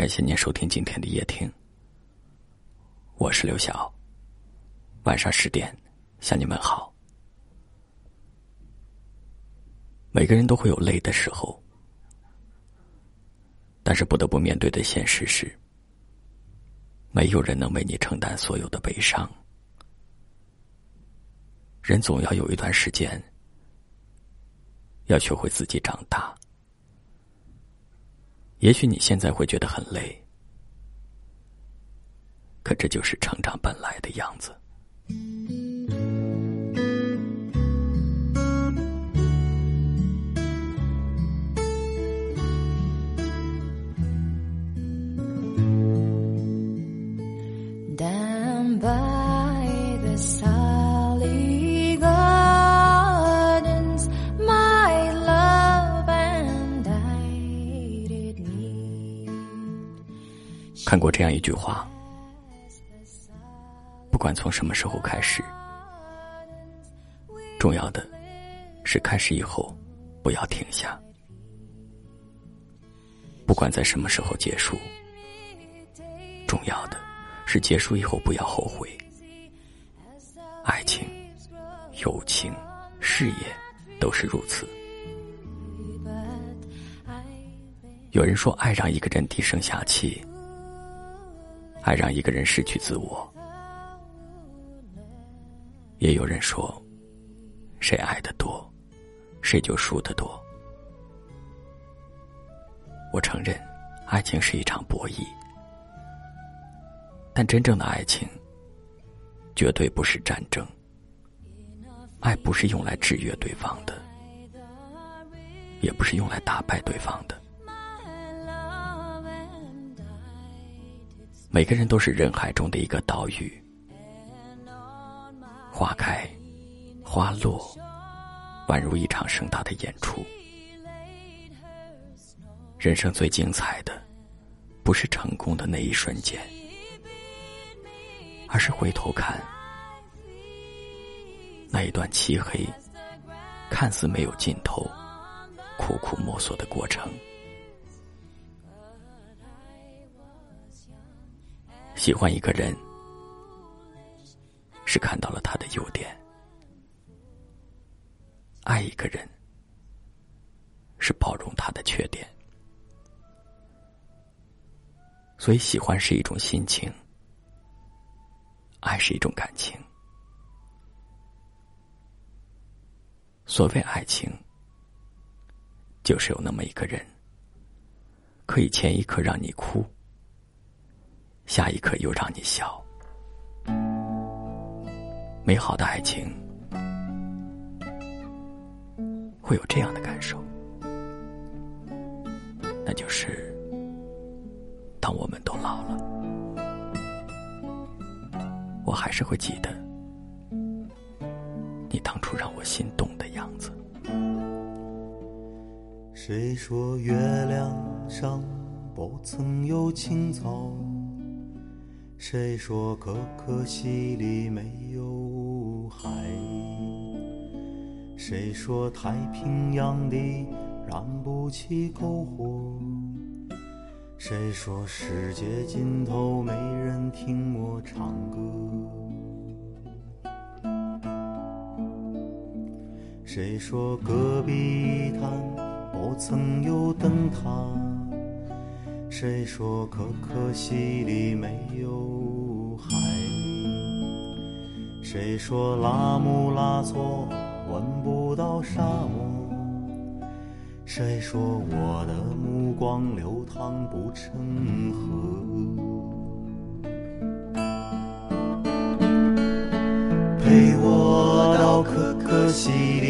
感谢您收听今天的夜听，我是刘晓。晚上十点向你们好。每个人都会有累的时候，但是不得不面对的现实是，没有人能为你承担所有的悲伤。人总要有一段时间，要学会自己长大。也许你现在会觉得很累，可这就是成长本来的样子。看过这样一句话：不管从什么时候开始，重要的是开始以后不要停下；不管在什么时候结束，重要的是结束以后不要后悔。爱情、友情、事业都是如此。有人说，爱让一个人低声下气。爱让一个人失去自我，也有人说，谁爱的多，谁就输的多。我承认，爱情是一场博弈，但真正的爱情，绝对不是战争。爱不是用来制约对方的，也不是用来打败对方的。每个人都是人海中的一个岛屿，花开，花落，宛如一场盛大的演出。人生最精彩的，不是成功的那一瞬间，而是回头看那一段漆黑，看似没有尽头，苦苦摸索的过程。喜欢一个人，是看到了他的优点；爱一个人，是包容他的缺点。所以，喜欢是一种心情，爱是一种感情。所谓爱情，就是有那么一个人，可以前一刻让你哭。下一刻又让你笑，美好的爱情会有这样的感受，那就是当我们都老了，我还是会记得你当初让我心动的样子。谁说月亮上不曾有青草？谁说可可西里没有海？谁说太平洋底燃不起篝火？谁说世界尽头没人听我唱歌？谁说戈壁滩不曾有灯塔？谁说可可西里没有海？谁说拉姆拉措闻不到沙漠？谁说我的目光流淌不成河？陪我到可可西里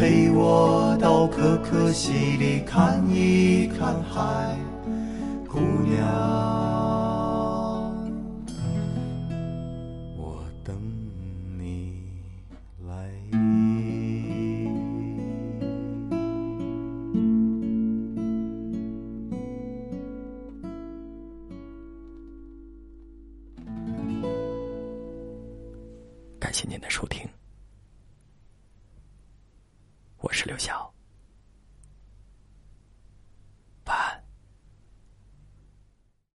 陪我到可可西里看一看海，姑娘，我等你来。感谢您的收听，我是刘晓。